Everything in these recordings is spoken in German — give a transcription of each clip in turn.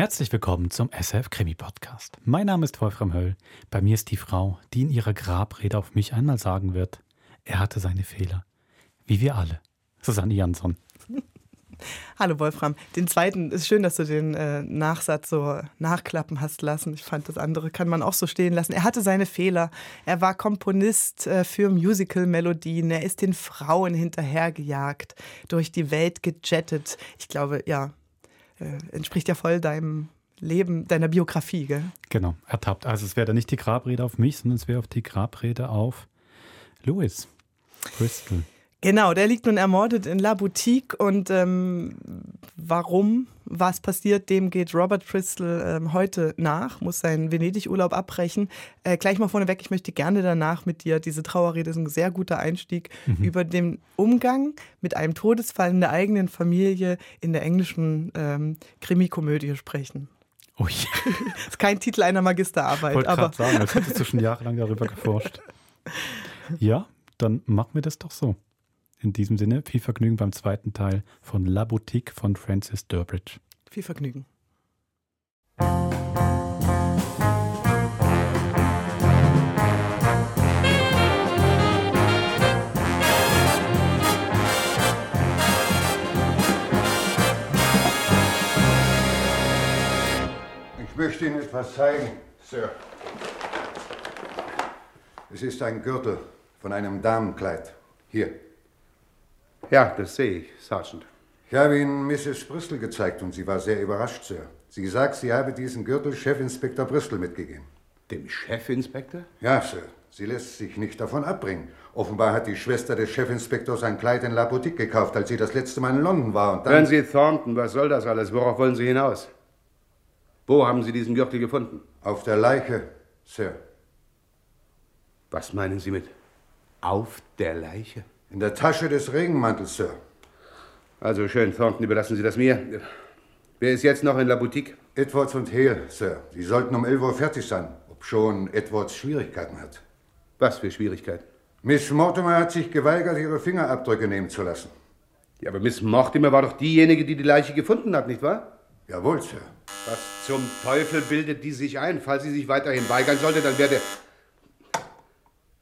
Herzlich willkommen zum SF Krimi Podcast. Mein Name ist Wolfram Höll. Bei mir ist die Frau, die in ihrer Grabrede auf mich einmal sagen wird, er hatte seine Fehler. Wie wir alle. Susanne Jansson. Hallo Wolfram. Den zweiten ist schön, dass du den äh, Nachsatz so nachklappen hast lassen. Ich fand, das andere kann man auch so stehen lassen. Er hatte seine Fehler. Er war Komponist äh, für Musical-Melodien. Er ist den Frauen hinterhergejagt, durch die Welt gejettet. Ich glaube, ja, äh, entspricht ja voll deinem Leben, deiner Biografie, gell? Genau, ertappt. Also es wäre dann nicht die Grabrede auf mich, sondern es wäre auf die Grabrede auf Louis Bristol. Genau, der liegt nun ermordet in La Boutique und ähm, warum, was passiert, dem geht Robert Bristol ähm, heute nach, muss seinen Venedig-Urlaub abbrechen. Äh, gleich mal vorneweg, ich möchte gerne danach mit dir, diese Trauerrede ist ein sehr guter Einstieg, mhm. über den Umgang mit einem Todesfall in der eigenen Familie in der englischen ähm, Krimikomödie sprechen. Ui. das ist kein Titel einer Magisterarbeit. Ich wollte gerade sagen, als hättest du schon jahrelang darüber geforscht. Ja, dann machen wir das doch so. In diesem Sinne, viel Vergnügen beim zweiten Teil von La Boutique von Francis Durbridge. Viel Vergnügen. Ich möchte Ihnen etwas zeigen, Sir. Es ist ein Gürtel von einem Damenkleid. Hier. Ja, das sehe ich, Sergeant. Ich habe Ihnen Mrs. Bristol gezeigt und sie war sehr überrascht, Sir. Sie sagt, sie habe diesen Gürtel Chefinspektor Bristol mitgegeben. Dem Chefinspektor? Ja, Sir. Sie lässt sich nicht davon abbringen. Offenbar hat die Schwester des Chefinspektors ein Kleid in La Boutique gekauft, als sie das letzte Mal in London war. Und dann Hören Sie, Thornton, was soll das alles? Worauf wollen Sie hinaus? Wo haben Sie diesen Gürtel gefunden? Auf der Leiche, Sir. Was meinen Sie mit auf der Leiche? In der Tasche des Regenmantels, Sir. Also schön, Thornton, überlassen Sie das mir. Wer ist jetzt noch in La Boutique? Edwards und Hale, Sir. Sie sollten um 11 Uhr fertig sein, obschon Edwards Schwierigkeiten hat. Was für Schwierigkeiten? Miss Mortimer hat sich geweigert, ihre Fingerabdrücke nehmen zu lassen. Ja, aber Miss Mortimer war doch diejenige, die die Leiche gefunden hat, nicht wahr? Jawohl, Sir. Was zum Teufel bildet die sich ein? Falls sie sich weiterhin weigern sollte, dann werde...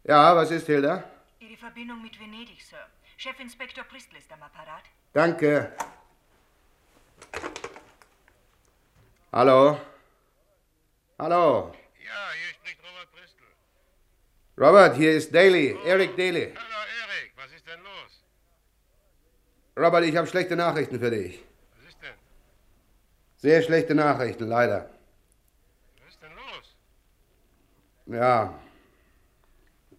Ja, was ist, Hilda? Verbindung mit Venedig, Sir. Chefinspektor Bristol ist am Apparat. Danke. Hallo? Hallo? Ja, hier spricht Robert Bristol. Robert, hier ist Daly, oh. Eric Daly. Hallo, Eric, was ist denn los? Robert, ich habe schlechte Nachrichten für dich. Was ist denn? Sehr schlechte Nachrichten, leider. Was ist denn los? Ja.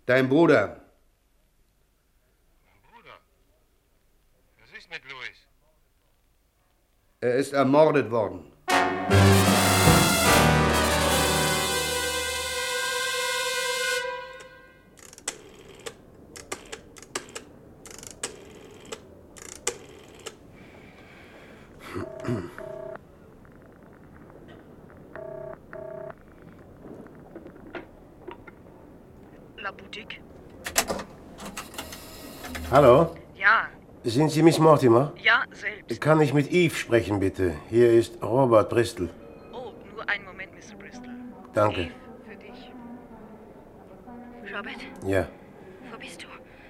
Dein Bruder, mit Louis? Er ist ermordet worden. La Boutique. Hallo? Ja, sind Sie Miss Mortimer? Ja. Kann ich mit Eve sprechen, bitte? Hier ist Robert Bristol. Oh, nur einen Moment, Mr. Bristol. Danke. Eve, für dich. Robert? Ja. Wo bist du?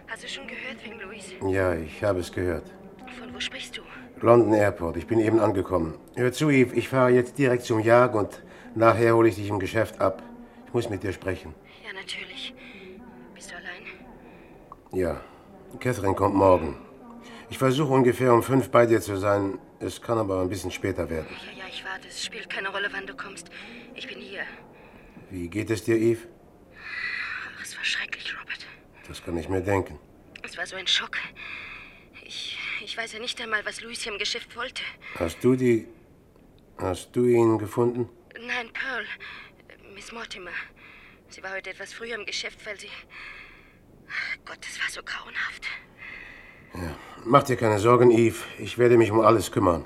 Hast du schon gehört wegen Louise? Ja, ich habe es gehört. Von wo sprichst du? London Airport. Ich bin eben angekommen. Hör zu, Eve. Ich fahre jetzt direkt zum Jag und nachher hole ich dich im Geschäft ab. Ich muss mit dir sprechen. Ja, natürlich. Bist du allein? Ja. Catherine kommt morgen. Ich versuche ungefähr um fünf bei dir zu sein. Es kann aber ein bisschen später werden. Ja, ja, ich warte. Es spielt keine Rolle, wann du kommst. Ich bin hier. Wie geht es dir, Eve? Ach, es war schrecklich, Robert. Das kann ich mir denken. Es war so ein Schock. Ich, ich weiß ja nicht einmal, was Louis hier im Geschäft wollte. Hast du die. Hast du ihn gefunden? Nein, Pearl. Miss Mortimer. Sie war heute etwas früher im Geschäft, weil sie. Ach Gott, es war so grauenhaft. Ja. Mach dir keine Sorgen, Eve. Ich werde mich um alles kümmern.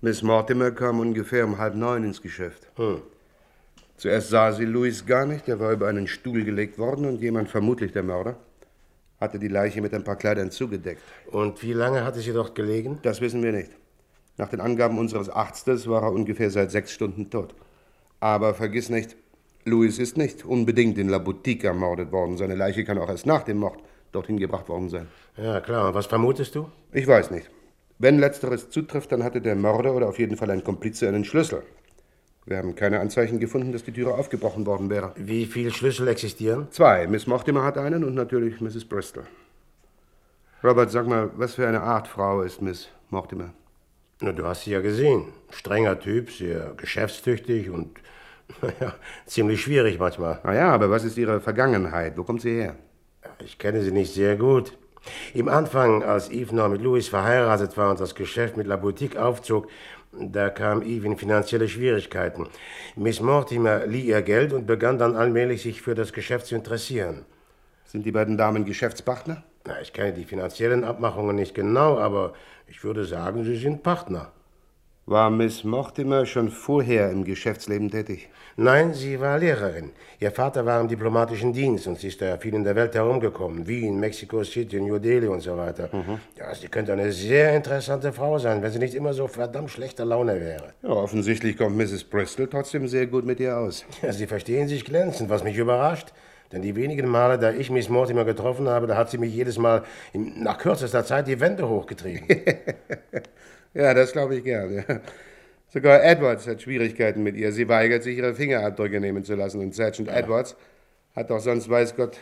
Miss Mortimer kam ungefähr um halb neun ins Geschäft. Hm. Zuerst sah sie Louis gar nicht. Er war über einen Stuhl gelegt worden und jemand, vermutlich der Mörder, hatte die Leiche mit ein paar Kleidern zugedeckt. Und wie lange hatte sie dort gelegen? Das wissen wir nicht. Nach den Angaben unseres Arztes war er ungefähr seit sechs Stunden tot. Aber vergiss nicht, Louis ist nicht unbedingt in La Boutique ermordet worden. Seine Leiche kann auch erst nach dem Mord dorthin gebracht worden sein. Ja, klar. Und was vermutest du? Ich weiß nicht. Wenn letzteres zutrifft, dann hatte der Mörder oder auf jeden Fall ein Komplize einen Schlüssel. Wir haben keine Anzeichen gefunden, dass die Türe aufgebrochen worden wäre. Wie viele Schlüssel existieren? Zwei. Miss Mortimer hat einen und natürlich Mrs. Bristol. Robert, sag mal, was für eine Art Frau ist Miss Mortimer? Na, du hast sie ja gesehen. Strenger Typ, sehr geschäftstüchtig und naja, ziemlich schwierig manchmal. Na ja, aber was ist ihre Vergangenheit? Wo kommt sie her? Ich kenne sie nicht sehr gut. Im Anfang, als Eve noch mit Louis verheiratet war und das Geschäft mit La Boutique aufzog, da kam Eve in finanzielle Schwierigkeiten. Miss Mortimer lieh ihr Geld und begann dann allmählich sich für das Geschäft zu interessieren. Sind die beiden Damen Geschäftspartner? Na, ich kenne die finanziellen Abmachungen nicht genau, aber ich würde sagen, sie sind Partner. War Miss Mortimer schon vorher im Geschäftsleben tätig? Nein, sie war Lehrerin. Ihr Vater war im diplomatischen Dienst und sie ist da viel in der Welt herumgekommen. Wien, Mexico City, New Delhi und so weiter. Ja, sie könnte eine sehr interessante Frau sein, wenn sie nicht immer so verdammt schlechter Laune wäre. Ja, offensichtlich kommt Mrs. Bristol trotzdem sehr gut mit ihr aus. Ja, sie verstehen sich glänzend, was mich überrascht. Denn die wenigen Male, da ich Miss Mortimer getroffen habe, da hat sie mich jedes Mal in, nach kürzester Zeit die Wände hochgetrieben. Ja, das glaube ich gern. Ja. Sogar Edwards hat Schwierigkeiten mit ihr. Sie weigert sich, ihre Fingerabdrücke nehmen zu lassen. Und Sergeant Edwards hat doch sonst, weiß Gott,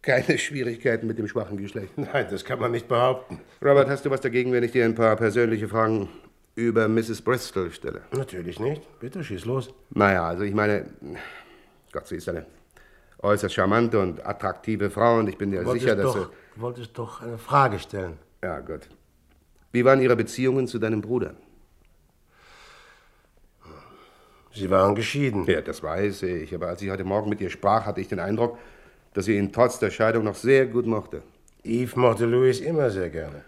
keine Schwierigkeiten mit dem schwachen Geschlecht. Nein, das kann man nicht behaupten. Robert, hast du was dagegen, wenn ich dir ein paar persönliche Fragen über Mrs. Bristol stelle? Natürlich nicht. Bitte, schieß los. Naja, also ich meine, Gott, sie ist eine äußerst charmante und attraktive Frau und ich bin dir sicher, dass doch, du wolltest doch eine Frage stellen. Ja, gut. Wie waren Ihre Beziehungen zu deinem Bruder? Sie waren geschieden. Ja, das weiß ich. Aber als ich heute Morgen mit ihr sprach, hatte ich den Eindruck, dass sie ihn trotz der Scheidung noch sehr gut mochte. Eve mochte Louis immer sehr gerne.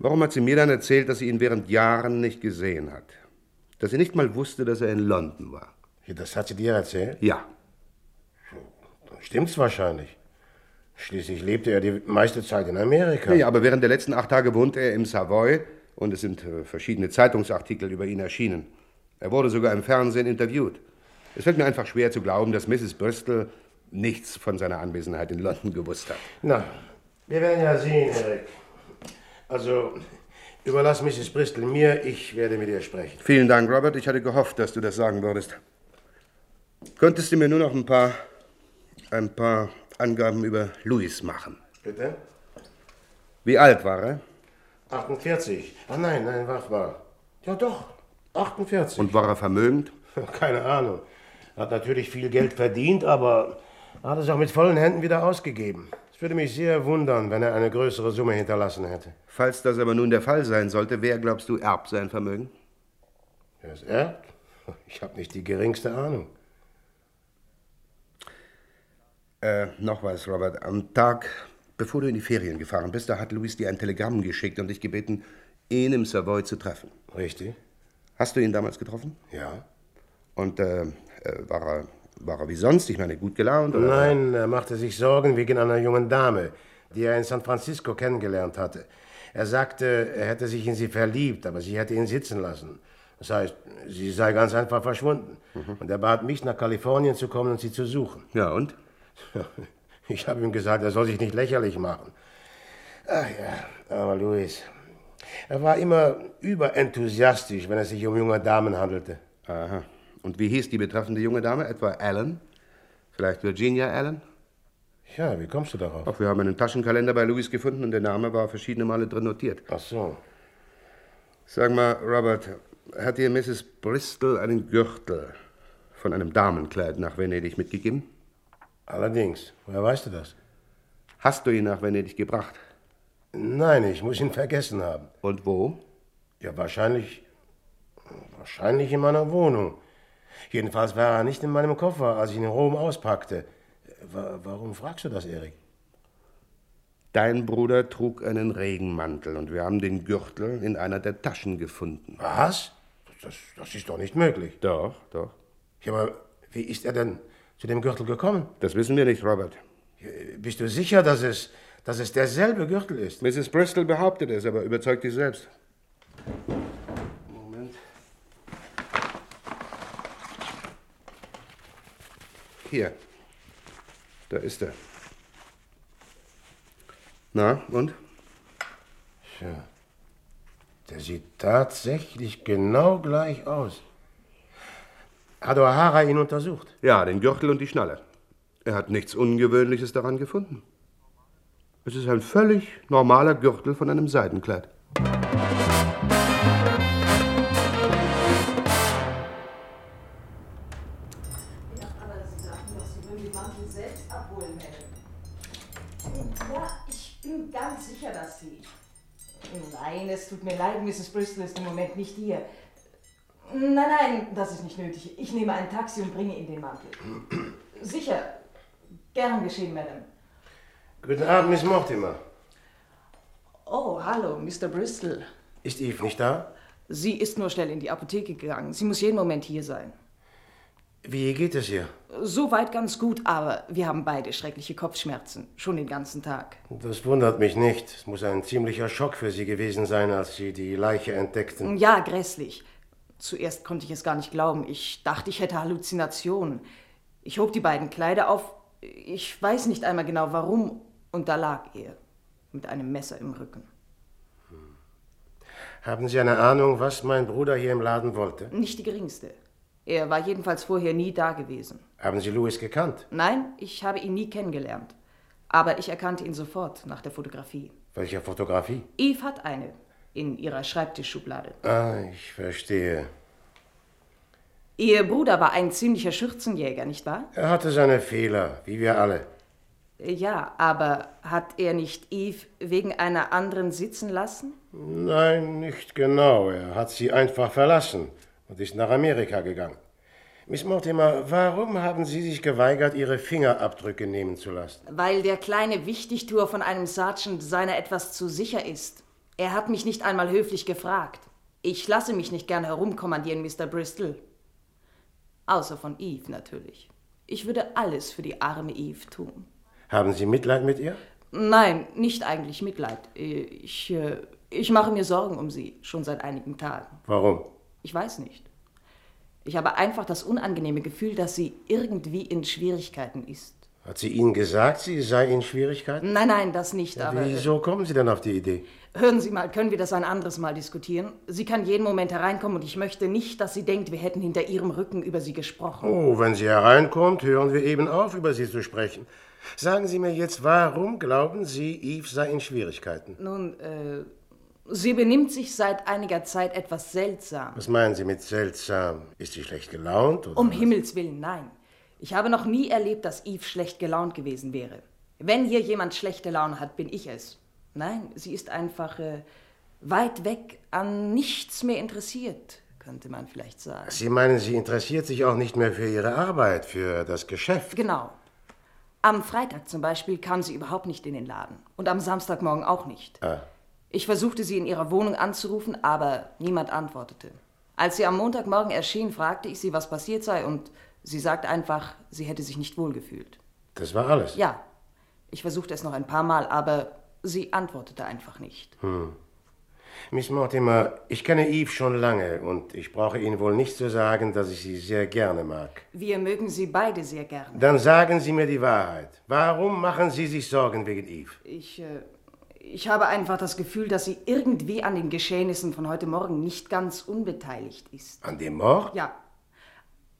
Warum hat sie mir dann erzählt, dass sie ihn während Jahren nicht gesehen hat? Dass sie nicht mal wusste, dass er in London war? Ja, Das hat sie dir erzählt? Ja. Dann stimmt's wahrscheinlich. Schließlich lebte er die meiste Zeit in Amerika. Ja, aber während der letzten acht Tage wohnte er im Savoy und es sind äh, verschiedene Zeitungsartikel über ihn erschienen. Er wurde sogar im Fernsehen interviewt. Es fällt mir einfach schwer zu glauben, dass Mrs. Bristol nichts von seiner Anwesenheit in London gewusst hat. Na, wir werden ja sehen, Eric. Also, überlass Mrs. Bristol mir, ich werde mit ihr sprechen. Vielen Dank, Robert. Ich hatte gehofft, dass du das sagen würdest. Könntest du mir nur noch ein paar, ein paar Angaben über Louis machen? Bitte? Wie alt war er? 48. Ah nein, nein, warte mal. Ja doch, 48. Und war er vermögend? Keine Ahnung. Hat natürlich viel Geld verdient, aber hat es auch mit vollen Händen wieder ausgegeben. Es würde mich sehr wundern, wenn er eine größere Summe hinterlassen hätte. Falls das aber nun der Fall sein sollte, wer, glaubst du, erbt sein Vermögen? Wer es erbt? Ich habe nicht die geringste Ahnung. Äh, noch was, Robert. Am Tag, bevor du in die Ferien gefahren bist, da hat Louis dir ein Telegramm geschickt und dich gebeten, ihn im Savoy zu treffen. Richtig? Hast du ihn damals getroffen? Ja. Und äh, äh, war, er, war er wie sonst? Ich meine, gut gelaunt? Oder? Nein, er machte sich Sorgen wegen einer jungen Dame, die er in San Francisco kennengelernt hatte. Er sagte, er hätte sich in sie verliebt, aber sie hätte ihn sitzen lassen. Das heißt, sie sei ganz einfach verschwunden. Und er bat mich, nach Kalifornien zu kommen und sie zu suchen. Ja, und? Ich habe ihm gesagt, er soll sich nicht lächerlich machen. Ach ja, aber Louis. Er war immer überenthusiastisch, wenn es sich um junge Damen handelte. Aha. Und wie hieß die betreffende junge Dame? Etwa Allen? Vielleicht Virginia Allen? Ja, wie kommst du darauf? Ach, wir haben einen Taschenkalender bei Louis gefunden und der Name war verschiedene Male drin notiert. Ach so. Sag mal, Robert, hat dir Mrs. Bristol einen Gürtel von einem Damenkleid nach Venedig mitgegeben? Allerdings, woher weißt du das? Hast du ihn nach Venedig gebracht? Nein, ich muss ihn vergessen haben. Und wo? Ja, wahrscheinlich. Wahrscheinlich in meiner Wohnung. Jedenfalls war er nicht in meinem Koffer, als ich ihn in Rom auspackte. Wa- Warum fragst du das, Erik? Dein Bruder trug einen Regenmantel und wir haben den Gürtel in einer der Taschen gefunden. Was? Das, das ist doch nicht möglich. Doch, doch. Ja, aber wie ist er denn zu dem Gürtel gekommen? Das wissen wir nicht, Robert. Bist du sicher, dass es, dass es derselbe Gürtel ist. Mrs. Bristol behauptet es, aber überzeugt dich selbst. Moment. Hier. Da ist er. Na, und? Tja, der sieht tatsächlich genau gleich aus. Hat O'Hara ihn untersucht? Ja, den Gürtel und die Schnalle. Er hat nichts Ungewöhnliches daran gefunden. Es ist ein völlig normaler Gürtel von einem Seidenkleid. Aber Sie sagten doch, Sie würden den Mantel selbst abholen, Madame. Ja, ich bin ganz sicher, dass Sie. Nein, es tut mir leid, Mrs. Bristol ist im Moment nicht hier. Nein, nein, das ist nicht nötig. Ich nehme ein Taxi und bringe Ihnen den Mantel. Sicher. Gern geschehen, Madame. Guten Abend, Miss Mortimer. Oh, hallo, Mr. Bristol. Ist Eve nicht da? Sie ist nur schnell in die Apotheke gegangen. Sie muss jeden Moment hier sein. Wie geht es ihr? Soweit ganz gut, aber wir haben beide schreckliche Kopfschmerzen. Schon den ganzen Tag. Das wundert mich nicht. Es muss ein ziemlicher Schock für Sie gewesen sein, als Sie die Leiche entdeckten. Ja, grässlich. Zuerst konnte ich es gar nicht glauben. Ich dachte, ich hätte Halluzinationen. Ich hob die beiden Kleider auf. Ich weiß nicht einmal genau warum. Und da lag er. Mit einem Messer im Rücken. Haben Sie eine Ahnung, was mein Bruder hier im Laden wollte? Nicht die geringste. Er war jedenfalls vorher nie da gewesen. Haben Sie Louis gekannt? Nein, ich habe ihn nie kennengelernt. Aber ich erkannte ihn sofort nach der Fotografie. Welcher Fotografie? Eve hat eine in ihrer Schreibtischschublade. Ah, ich verstehe. Ihr Bruder war ein ziemlicher Schürzenjäger, nicht wahr? Er hatte seine Fehler, wie wir alle. Ja, aber hat er nicht Eve wegen einer anderen sitzen lassen? Nein, nicht genau. Er hat sie einfach verlassen und ist nach Amerika gegangen. Miss Mortimer, warum haben Sie sich geweigert, Ihre Fingerabdrücke nehmen zu lassen? Weil der kleine Wichtigtuer von einem Sergeant seiner etwas zu sicher ist. Er hat mich nicht einmal höflich gefragt. Ich lasse mich nicht gern herumkommandieren, Mr. Bristol. Außer von Eve natürlich. Ich würde alles für die arme Eve tun. Haben Sie Mitleid mit ihr? Nein, nicht eigentlich Mitleid. Ich, äh, ich mache mir Sorgen um sie, schon seit einigen Tagen. Warum? Ich weiß nicht. Ich habe einfach das unangenehme Gefühl, dass sie irgendwie in Schwierigkeiten ist. Hat sie Ihnen gesagt, sie sei in Schwierigkeiten? Nein, nein, das nicht, Ja, aber. äh, wieso kommen Sie denn auf die Idee? Hören Sie mal, können wir das ein anderes Mal diskutieren? Sie kann jeden Moment hereinkommen und ich möchte nicht, dass sie denkt, wir hätten hinter ihrem Rücken über sie gesprochen. Oh, wenn sie hereinkommt, hören wir eben auf, über sie zu sprechen. Sagen Sie mir jetzt, warum glauben Sie, Eve sei in Schwierigkeiten? Nun, äh, sie benimmt sich seit einiger Zeit etwas seltsam. Was meinen Sie mit seltsam? Ist sie schlecht gelaunt? Oder Um Himmels Willen, nein. Ich habe noch nie erlebt, dass Eve schlecht gelaunt gewesen wäre. Wenn hier jemand schlechte Laune hat, bin ich es. Nein, sie ist einfach äh, weit weg, an nichts mehr interessiert, könnte man vielleicht sagen. Sie meinen, sie interessiert sich auch nicht mehr für ihre Arbeit, für das Geschäft? Genau. Am Freitag zum Beispiel kam sie überhaupt nicht in den Laden. Und am Samstagmorgen auch nicht. Ah. Ich versuchte sie in ihrer Wohnung anzurufen, aber niemand antwortete. Als sie am Montagmorgen erschien, fragte ich sie, was passiert sei, und sie sagte einfach, sie hätte sich nicht wohlgefühlt. Das war alles? Ja. Ich versuchte es noch ein paar Mal, aber sie antwortete einfach nicht. Hm. Miss Mortimer, ich kenne Eve schon lange und ich brauche Ihnen wohl nicht zu sagen, dass ich sie sehr gerne mag. Wir mögen sie beide sehr gerne. Dann sagen Sie mir die Wahrheit. Warum machen Sie sich Sorgen wegen Eve? Ich, äh, ich habe einfach das Gefühl, dass sie irgendwie an den Geschehnissen von heute Morgen nicht ganz unbeteiligt ist. An dem Mord? Ja.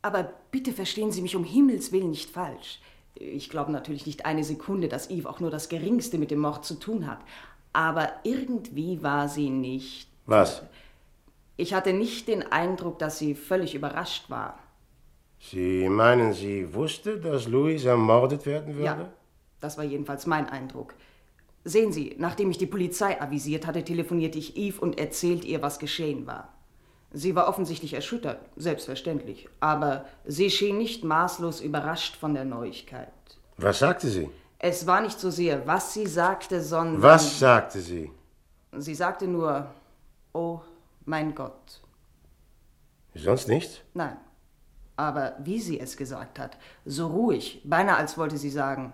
Aber bitte verstehen Sie mich um Himmels Willen nicht falsch. Ich glaube natürlich nicht eine Sekunde, dass Eve auch nur das Geringste mit dem Mord zu tun hat. Aber irgendwie war sie nicht. Was? Ich hatte nicht den Eindruck, dass sie völlig überrascht war. Sie meinen, sie wusste, dass Louis ermordet werden würde? Ja, das war jedenfalls mein Eindruck. Sehen Sie, nachdem ich die Polizei avisiert hatte, telefonierte ich Eve und erzählte ihr, was geschehen war. Sie war offensichtlich erschüttert, selbstverständlich, aber sie schien nicht maßlos überrascht von der Neuigkeit. Was sagte sie? Es war nicht so sehr, was sie sagte, sondern. Was sagte sie? Sie sagte nur, oh mein Gott. Sonst nichts? Nein. Aber wie sie es gesagt hat, so ruhig, beinahe als wollte sie sagen,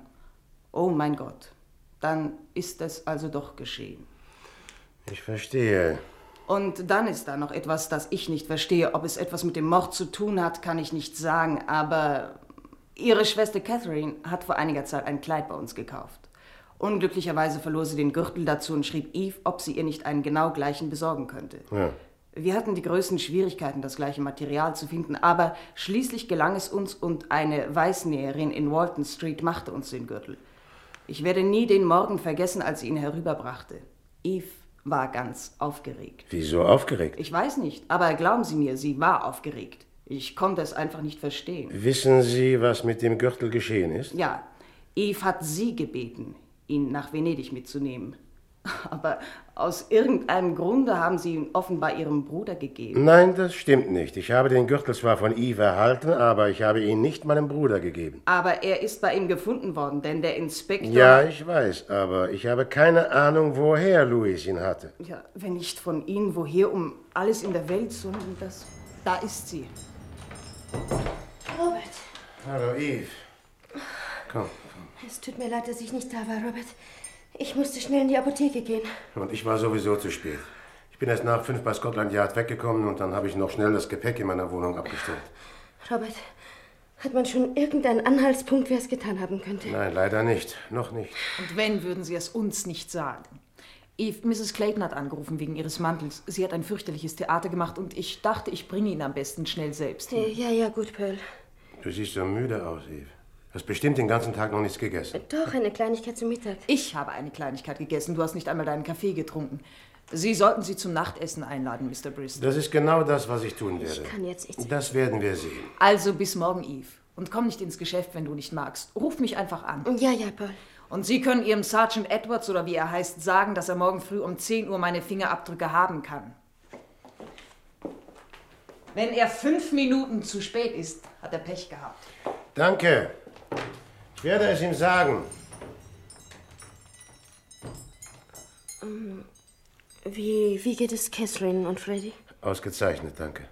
oh mein Gott. Dann ist es also doch geschehen. Ich verstehe. Und dann ist da noch etwas, das ich nicht verstehe. Ob es etwas mit dem Mord zu tun hat, kann ich nicht sagen. Aber ihre Schwester Catherine hat vor einiger Zeit ein Kleid bei uns gekauft. Unglücklicherweise verlor sie den Gürtel dazu und schrieb Eve, ob sie ihr nicht einen genau gleichen besorgen könnte. Ja. Wir hatten die größten Schwierigkeiten, das gleiche Material zu finden, aber schließlich gelang es uns und eine Weißnäherin in Walton Street machte uns den Gürtel. Ich werde nie den Morgen vergessen, als sie ihn herüberbrachte. Eve war ganz aufgeregt. Wieso aufgeregt? Ich weiß nicht, aber glauben Sie mir, sie war aufgeregt. Ich konnte es einfach nicht verstehen. Wissen Sie, was mit dem Gürtel geschehen ist? Ja, Eve hat Sie gebeten, ihn nach Venedig mitzunehmen. Aber aus irgendeinem Grunde haben Sie ihn offenbar Ihrem Bruder gegeben. Nein, das stimmt nicht. Ich habe den Gürtel zwar von Eve erhalten, aber ich habe ihn nicht meinem Bruder gegeben. Aber er ist bei ihm gefunden worden, denn der Inspektor. Ja, ich weiß, aber ich habe keine Ahnung, woher Louis ihn hatte. Ja, wenn nicht von Ihnen, woher um alles in der Welt, sondern das. Da ist sie. Robert, Hallo, Eve. Komm. es tut mir leid, dass ich nicht da war, Robert. Ich musste schnell in die Apotheke gehen. Und ich war sowieso zu spät. Ich bin erst nach fünf bei Scotland Yard weggekommen und dann habe ich noch schnell das Gepäck in meiner Wohnung abgestellt. Robert, hat man schon irgendeinen Anhaltspunkt, wer es getan haben könnte? Nein, leider nicht. Noch nicht. Und wenn, würden Sie es uns nicht sagen. Eve, Mrs. Clayton hat angerufen wegen Ihres Mantels. Sie hat ein fürchterliches Theater gemacht und ich dachte, ich bringe ihn am besten schnell selbst. hin. Ja, ja, gut, Pearl. Du siehst so müde aus, Eve. Hast bestimmt den ganzen Tag noch nichts gegessen. Doch, eine Kleinigkeit zum Mittag. Ich habe eine Kleinigkeit gegessen. Du hast nicht einmal deinen Kaffee getrunken. Sie sollten Sie zum Nachtessen einladen, Mr. Bristol. Das ist genau das, was ich tun werde. Ich kann jetzt nichts. Das werden wir sehen. Also bis morgen, Eve. Und komm nicht ins Geschäft, wenn du nicht magst. Ruf mich einfach an. Ja, ja, Pearl. Und Sie können Ihrem Sergeant Edwards oder wie er heißt sagen, dass er morgen früh um 10 Uhr meine Fingerabdrücke haben kann. Wenn er fünf Minuten zu spät ist, hat er Pech gehabt. Danke. Ich werde es ihm sagen. Wie, wie geht es Catherine und Freddy? Ausgezeichnet, danke.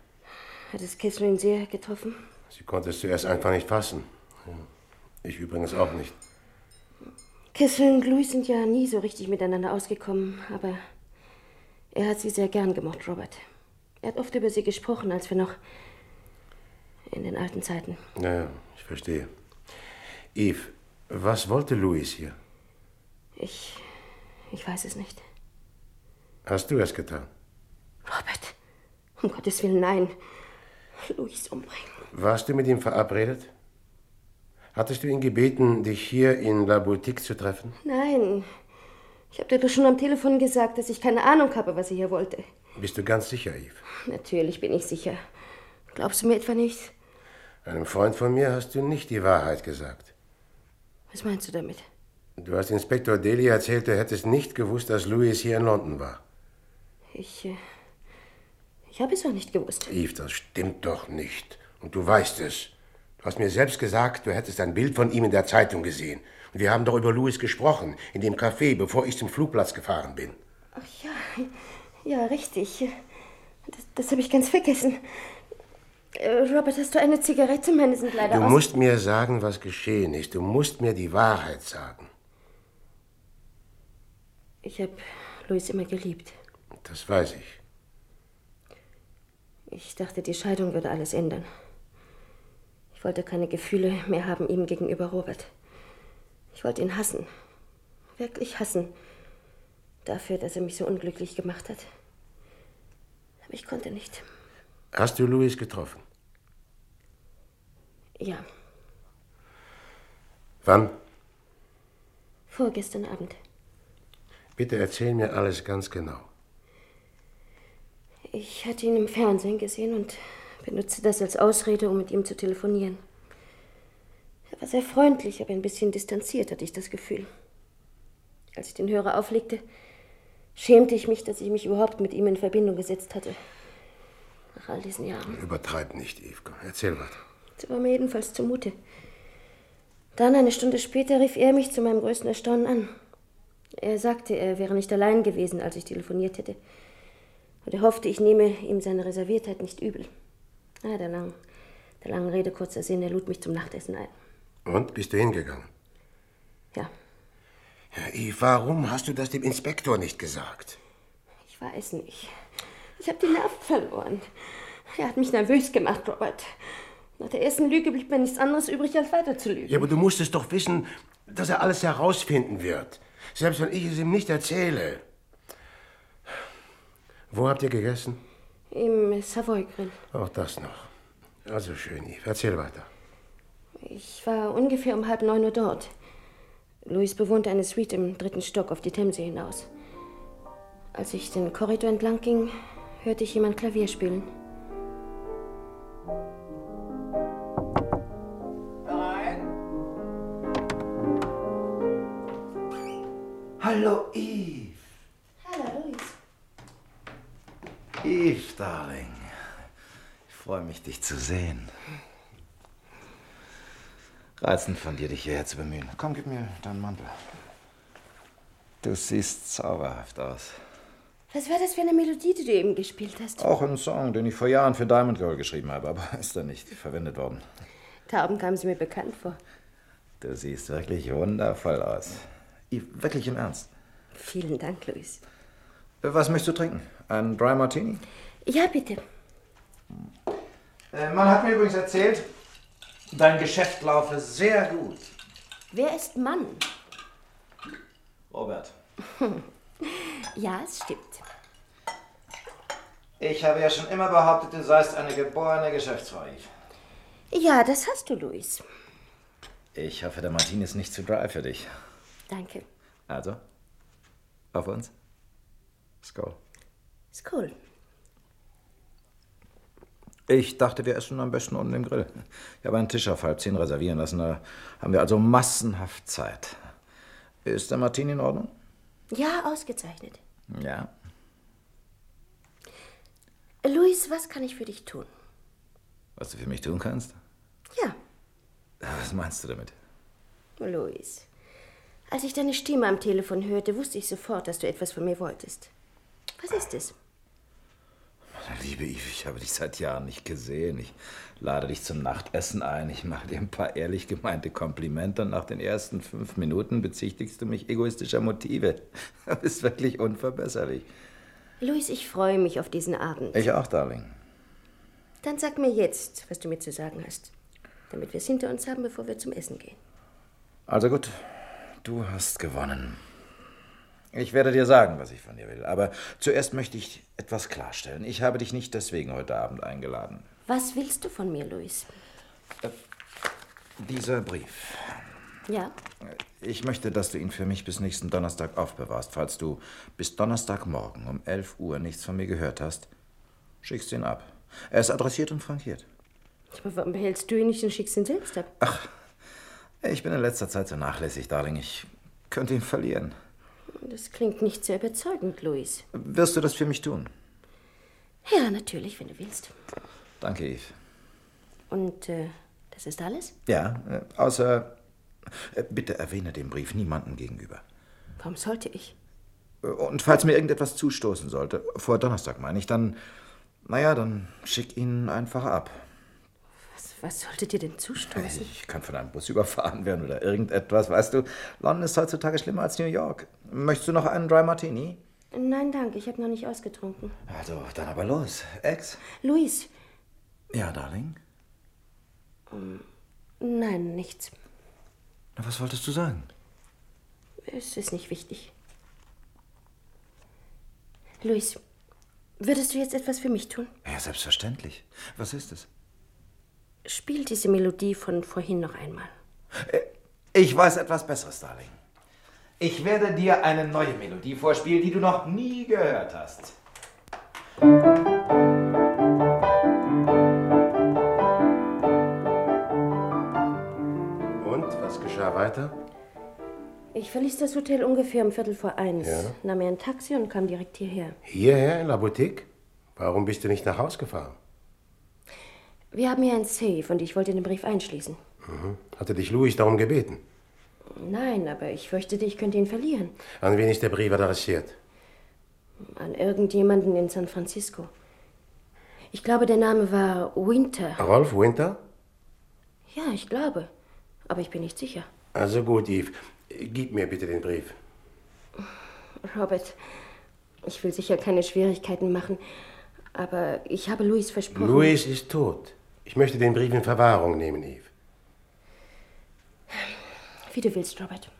Hat es Catherine sehr getroffen? Sie konnte es zuerst einfach nicht fassen. Ich übrigens auch nicht. Catherine und Louis sind ja nie so richtig miteinander ausgekommen, aber er hat sie sehr gern gemocht, Robert. Er hat oft über sie gesprochen, als wir noch in den alten Zeiten. Ja, ich verstehe. Eve, was wollte Louis hier? Ich. ich weiß es nicht. Hast du es getan? Robert, um Gottes Willen, nein. Louis umbringen. Warst du mit ihm verabredet? Hattest du ihn gebeten, dich hier in La Boutique zu treffen? Nein. Ich habe dir doch schon am Telefon gesagt, dass ich keine Ahnung habe, was er hier wollte. Bist du ganz sicher, Eve? Natürlich bin ich sicher. Glaubst du mir etwa nicht? Einem Freund von mir hast du nicht die Wahrheit gesagt. Was meinst du damit? Du hast Inspektor Daly erzählt, du hättest nicht gewusst, dass Louis hier in London war. Ich. Äh, ich habe es auch nicht gewusst. Eve, das stimmt doch nicht. Und du weißt es. Du hast mir selbst gesagt, du hättest ein Bild von ihm in der Zeitung gesehen. Und wir haben doch über Louis gesprochen, in dem Café, bevor ich zum Flugplatz gefahren bin. Ach ja, ja, richtig. Das, das habe ich ganz vergessen. Äh, Robert, hast du eine Zigarette? Meine sind leider Du aus. musst mir sagen, was geschehen ist. Du musst mir die Wahrheit sagen. Ich habe Louis immer geliebt. Das weiß ich. Ich dachte, die Scheidung würde alles ändern. Ich wollte keine Gefühle mehr haben ihm gegenüber Robert. Ich wollte ihn hassen. Wirklich hassen. Dafür, dass er mich so unglücklich gemacht hat. Aber ich konnte nicht. Hast du Louis getroffen? Ja, Wann? vorgestern Abend. Bitte erzähl mir alles ganz genau. Ich hatte ihn im Fernsehen gesehen und benutzte das als Ausrede, um mit ihm zu telefonieren. Er war sehr freundlich, aber ein bisschen distanziert, hatte ich das Gefühl. Als ich den Hörer auflegte, schämte ich mich, dass ich mich überhaupt mit ihm in Verbindung gesetzt hatte. Nach all diesen Jahren. Übertreib nicht, Eve. Erzähl weiter. So war mir jedenfalls zumute. Dann, eine Stunde später, rief er mich zu meinem größten Erstaunen an. Er sagte, er wäre nicht allein gewesen, als ich telefoniert hätte. Und er hoffte, ich nehme ihm seine Reserviertheit nicht übel. Na, der, lang, der langen Rede kurzer Sinn, er lud mich zum Nachtessen ein. Und bist du hingegangen? Ja, Yves, warum hast du das dem Inspektor nicht gesagt? Ich weiß nicht. Ich habe die Nerven verloren. Er hat mich nervös gemacht, Robert. Nach der ersten Lüge blieb mir nichts anderes übrig, als weiter zu lügen. Ja, aber du musstest doch wissen, dass er alles herausfinden wird. Selbst wenn ich es ihm nicht erzähle. Wo habt ihr gegessen? Im Savoy Grill. Auch das noch. Also schön, Yves. Erzähl weiter. Ich war ungefähr um halb neun Uhr dort. Louis bewohnte eine Suite im dritten Stock auf die Themse hinaus. Als ich den Korridor entlang ging, hörte ich jemand Klavier spielen. Hallo, Eve. Hallo, Louis. Eve, Darling. Ich freue mich, dich zu sehen. Reizend von dir, dich hierher zu bemühen. Komm, gib mir deinen Mantel. Du siehst zauberhaft aus. Was war das für eine Melodie, die du eben gespielt hast? Auch ein Song, den ich vor Jahren für Diamond Girl geschrieben habe, aber ist dann nicht verwendet worden. Tauben kamen sie mir bekannt vor. Du siehst wirklich wundervoll aus. Eve, wirklich im Ernst. Vielen Dank, Louis. Was möchtest du trinken? Ein Dry Martini? Ja, bitte. Äh, man hat mir übrigens erzählt, dein Geschäft laufe sehr gut. Wer ist Mann? Robert, Ja, es stimmt. Ich habe ja schon immer behauptet, du seist eine geborene Geschäftsfrau, Eve. Ja, das hast du, Louis. Ich hoffe, der Martini ist nicht zu dry für dich. Danke. Also, auf uns. Skål. Skål. Ich dachte, wir essen am besten unten im Grill. Ich habe einen Tisch auf halb zehn reservieren lassen. Da haben wir also massenhaft Zeit. Ist der Martini in Ordnung? Ja, ausgezeichnet. Ja. Louis, was kann ich für dich tun? Was du für mich tun kannst? Ja, Was meinst du damit? Louis. Als ich deine Stimme am Telefon hörte, wusste ich sofort, dass du etwas von mir wolltest. Was ist es? Liebe Eve, ich habe dich seit Jahren nicht gesehen. Ich lade dich zum Nachtessen ein. Ich mache dir ein paar ehrlich gemeinte Komplimente und nach den ersten fünf Minuten bezichtigst du mich egoistischer Motive. Du bist wirklich unverbesserlich. Louis, ich freue mich auf diesen Abend. Ich auch, Darling. Dann sag mir jetzt, was du mir zu sagen hast, damit wir es hinter uns haben, bevor wir zum Essen gehen. Also gut, du hast gewonnen. Ich werde dir sagen, was ich von dir will. Aber zuerst möchte ich etwas klarstellen. Ich habe dich nicht deswegen heute Abend eingeladen. Was willst du von mir, Louis? Dieser Brief. Ja, Ich möchte, dass du ihn für mich bis nächsten Donnerstag aufbewahrst. Falls du bis Donnerstagmorgen um 11 Uhr nichts von mir gehört hast, schickst ihn ab. Er ist adressiert und frankiert. aber warum behältst du ihn nicht und schickst ihn selbst ab? Ich bin in letzter Zeit so nachlässig, Darling. Ich könnte ihn verlieren. Das klingt nicht sehr überzeugend, Louis. Wirst du das für mich tun? Ja, natürlich, wenn du willst. Danke, Eve. Und äh, das ist alles? Ja, äh, außer. Äh, bitte erwähne den Brief niemandem gegenüber. Warum sollte ich? Äh, Und falls mir irgendetwas zustoßen sollte, vor Donnerstag meine ich, dann. Naja, dann schick ihn einfach ab. Was, was sollte dir denn zustoßen? Ich kann von einem Bus überfahren werden oder irgendetwas. Weißt du, London ist heutzutage schlimmer als New York. Möchtest du noch einen Dry Martini? Nein, danke, ich habe noch nicht ausgetrunken. Also, dann aber los. Ex? Louis, Ja, Darling? nein, nichts. Na, Was wolltest du sagen? Es ist nicht wichtig. Louis, würdest du jetzt etwas für mich tun? Ja, selbstverständlich. Was ist es? Spiel diese Melodie von vorhin noch einmal. Ich weiß etwas Besseres, Darling. Ich werde dir eine neue Melodie vorspielen, die du noch nie gehört hast. Ich verließ das Hotel ungefähr um Viertel vor eins, Ja. nahm mir ein Taxi und kam direkt hierher. Hierher in La Boutique? Warum bist du nicht nach Haus gefahren? Wir haben hier ein Safe und ich wollte den Brief einschließen. Mhm. Hatte dich Louis darum gebeten? Nein, aber ich fürchtete, ich könnte ihn verlieren. An wen ist der Brief adressiert? An irgendjemanden in San Francisco. Ich glaube, der Name war Winter. Rolf Winter? Ja, ich glaube. Aber ich bin nicht sicher. Also gut, Yves. Gib mir bitte den Brief. Robert, ich will sicher keine Schwierigkeiten machen, aber ich habe Louis versprochen. Louis ist tot. Ich möchte den Brief in Verwahrung nehmen, Eve. Wie du willst, Robert.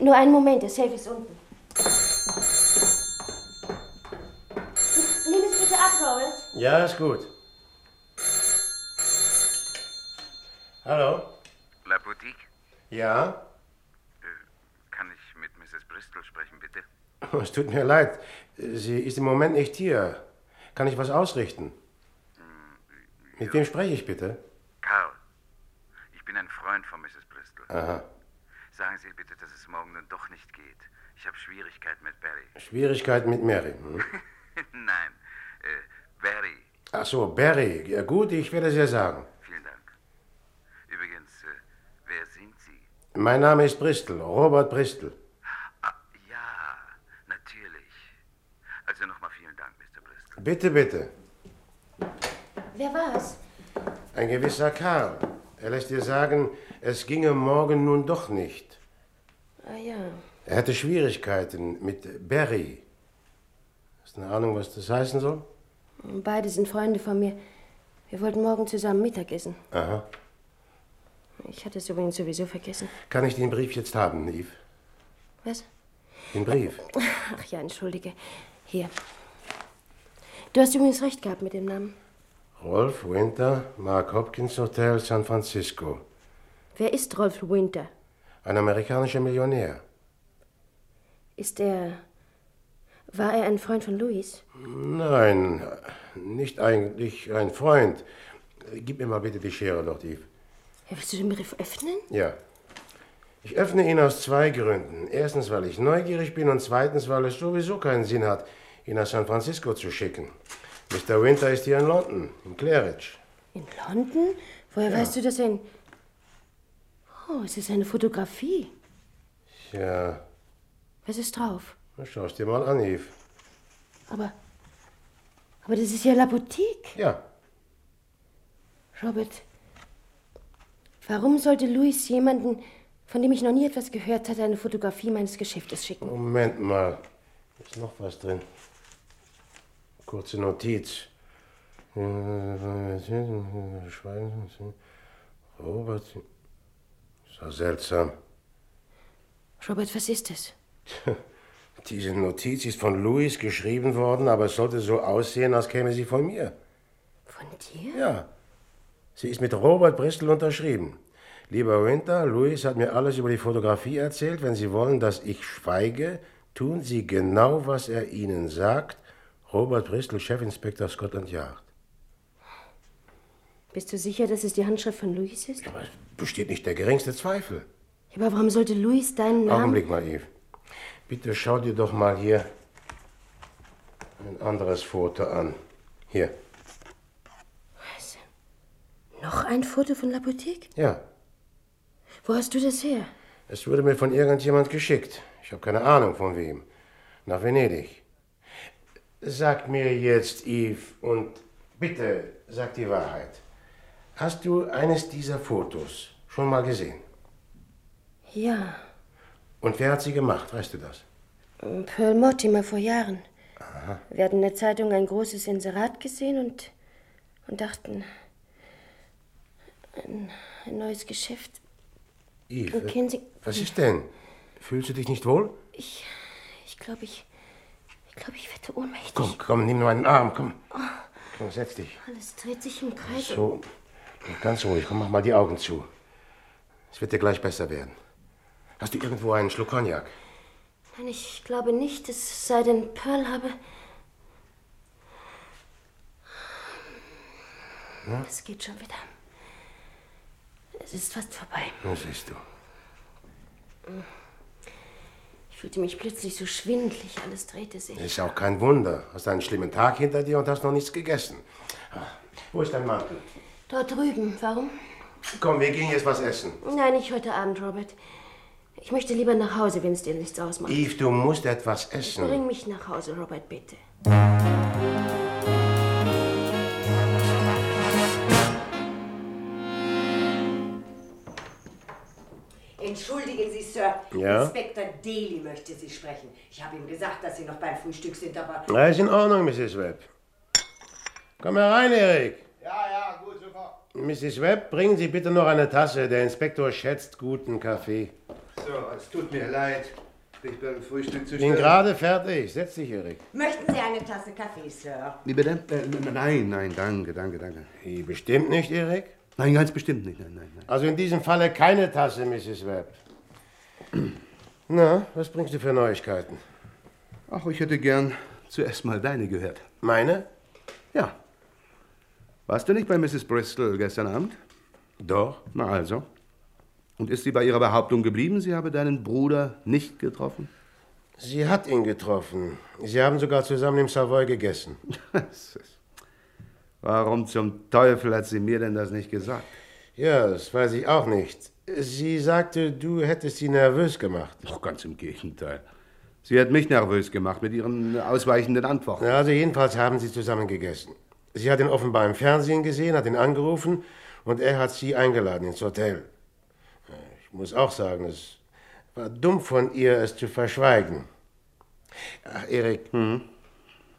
Nur einen Moment, der Safe ist unten. Nimm es bitte ab, Robert. Ja, ist gut. Hallo? La Boutique? Ja? Mrs. Bristol sprechen, bitte? Oh, es tut mir leid. Sie ist im Moment nicht hier. Kann ich was ausrichten? Mit wem spreche ich bitte? Carl. Ich bin ein Freund von Mrs. Bristol. Aha. Sagen Sie bitte, dass es morgen dann doch nicht geht. Ich habe Schwierigkeiten mit Barry. Schwierigkeiten mit Mary. Hm? Nein, äh, Barry. Ach so, Barry. Ja gut, ich werde es ihr sagen. Vielen Dank. Übrigens, äh, wer sind Sie? Mein Name ist Bristol, Robert Bristol. Ah, ja, natürlich. Also nochmal vielen Dank, Mr. Bristol. Bitte, bitte. Wer war's? Ein gewisser Karl. Er lässt dir sagen, es ginge morgen nun doch nicht. Ah ja. Er hätte Schwierigkeiten mit Barry. Hast du eine Ahnung, was das heißen soll? Beide sind Freunde von mir. Wir wollten morgen zusammen Mittagessen. Aha. Ich hatte es übrigens sowieso vergessen. Kann ich den Brief jetzt haben, Eve? Was? Den Brief? Ach ja, entschuldige. Hier. Du hast übrigens recht gehabt mit dem Namen. Rolf Winter, Mark Hopkins Hotel, San Francisco. Wer ist Rolf Winter? Ein amerikanischer Millionär. Ist er. War er ein Freund von Louis? Nein, nicht eigentlich ein Freund. Gib mir mal bitte die Schere dort, Eve. Ja, willst du den Brief öffnen? Ja. Ich öffne ihn aus zwei Gründen. Erstens, weil ich neugierig bin und zweitens, weil es sowieso keinen Sinn hat, ihn nach San Francisco zu schicken. Mr. Winter ist hier in London, in Claridge. In London? Woher Ja. weißt du, dass er in. Oh, es ist eine Fotografie. Ja, Was ist drauf? na, schau's dir mal an, Eve. Aber. Aber das ist ja La Boutique. Ja. Robert, warum sollte Louis jemanden, von dem ich noch nie etwas gehört hatte, eine Fotografie meines Geschäftes schicken? Moment mal. Ist noch was drin? Kurze Notiz. Robert. So seltsam. Robert, was ist es? Diese Notiz ist von Louis geschrieben worden, aber es sollte so aussehen, als käme sie von mir. Von dir? Ja. Sie ist mit Robert Bristol unterschrieben. Lieber Winter, Louis hat mir alles über die Fotografie erzählt. Wenn Sie wollen, dass ich schweige, tun Sie genau, was er Ihnen sagt. Robert Bristol, Chefinspektor Scotland Yard. Bist du sicher, dass es die Handschrift von Louis ist? Besteht nicht der geringste Zweifel. Ja, aber warum sollte Louis deinen Namen... Augenblick mal, Eve. Bitte schau dir doch mal hier ein anderes Foto an. Hier. Was? Noch ein Foto von La Boutique? Ja. Wo hast du das her? Es wurde mir von irgendjemand geschickt. Ich habe keine Ahnung von wem. Nach Venedig. Sag mir jetzt, Yves, und bitte sag die Wahrheit. Hast du eines dieser Fotos schon mal gesehen? Ja, Und wer hat sie gemacht? Weißt du das? Pearl Mortimer vor Jahren. Aha. Wir hatten in der Zeitung ein großes Inserat gesehen und, und dachten, ein, ein neues Geschäft. Yves, was ist denn? Fühlst du dich nicht wohl? Ich, ich glaube, ich, ich glaube, ich werde ohnmächtig. Komm, komm, nimm meinen Arm, komm. Komm, setz dich. Alles dreht sich im Kreis. So, ganz ruhig. Komm, mach mal die Augen zu. Es wird dir gleich besser werden. Hast du irgendwo einen Schluck Cognac? Nein, ich glaube nicht, es sei denn, Pearl habe. Ja? Es geht schon wieder. Es ist fast vorbei. Das siehst du. Ich fühlte mich plötzlich so schwindlig, alles drehte sich. Ist auch kein Wunder. Hast einen schlimmen Tag hinter dir und hast noch nichts gegessen. Ah, Wo ist dein Mantel? Dort drüben, warum? Komm, wir gehen jetzt was essen. Nein, nicht heute Abend, Robert. Ich möchte lieber nach Hause, wenn es dir nichts ausmacht. Yves, du musst etwas essen. Bring mich nach Hause, Robert, bitte. Entschuldigen Sie, Sir. Ja? Inspektor Daly möchte Sie sprechen. Ich habe ihm gesagt, dass Sie noch beim Frühstück sind, aber... Na, ist in Ordnung, Mrs. Webb. Komm herein, Erik. Ja, ja, gut, sofort. Mrs. Webb, bringen Sie bitte noch eine Tasse. Der Inspektor schätzt guten Kaffee. So, es tut mir leid, dich beim Frühstück zu Bin stören. gerade fertig. Setz dich, Erik. Möchten Sie eine Tasse Kaffee, Sir? Wie bitte? Äh, nein, nein, danke, danke, danke. Wie, bestimmt nicht, Erik? Nein, ganz bestimmt nicht, nein, nein, nein. Also in diesem Falle keine Tasse, Mrs. Webb. Na, was bringst du für Neuigkeiten? Ach, ich hätte gern zuerst mal deine gehört. Meine? Ja. Warst du nicht bei Mrs. Bristol gestern Abend? Doch. Na also. Und ist sie bei ihrer Behauptung geblieben, sie habe deinen Bruder nicht getroffen? Sie hat ihn getroffen. Sie haben sogar zusammen im Savoy gegessen. Warum zum Teufel hat sie mir denn das nicht gesagt? Ja, das weiß ich auch nicht. Sie sagte, du hättest sie nervös gemacht. Doch ganz im Gegenteil. Sie hat mich nervös gemacht mit ihren ausweichenden Antworten. Ja, also jedenfalls haben sie zusammen gegessen. Sie hat ihn offenbar im Fernsehen gesehen, hat ihn angerufen und er hat sie eingeladen ins Hotel. Ich muss auch sagen, es war dumm von ihr, es zu verschweigen. Ach, Erik,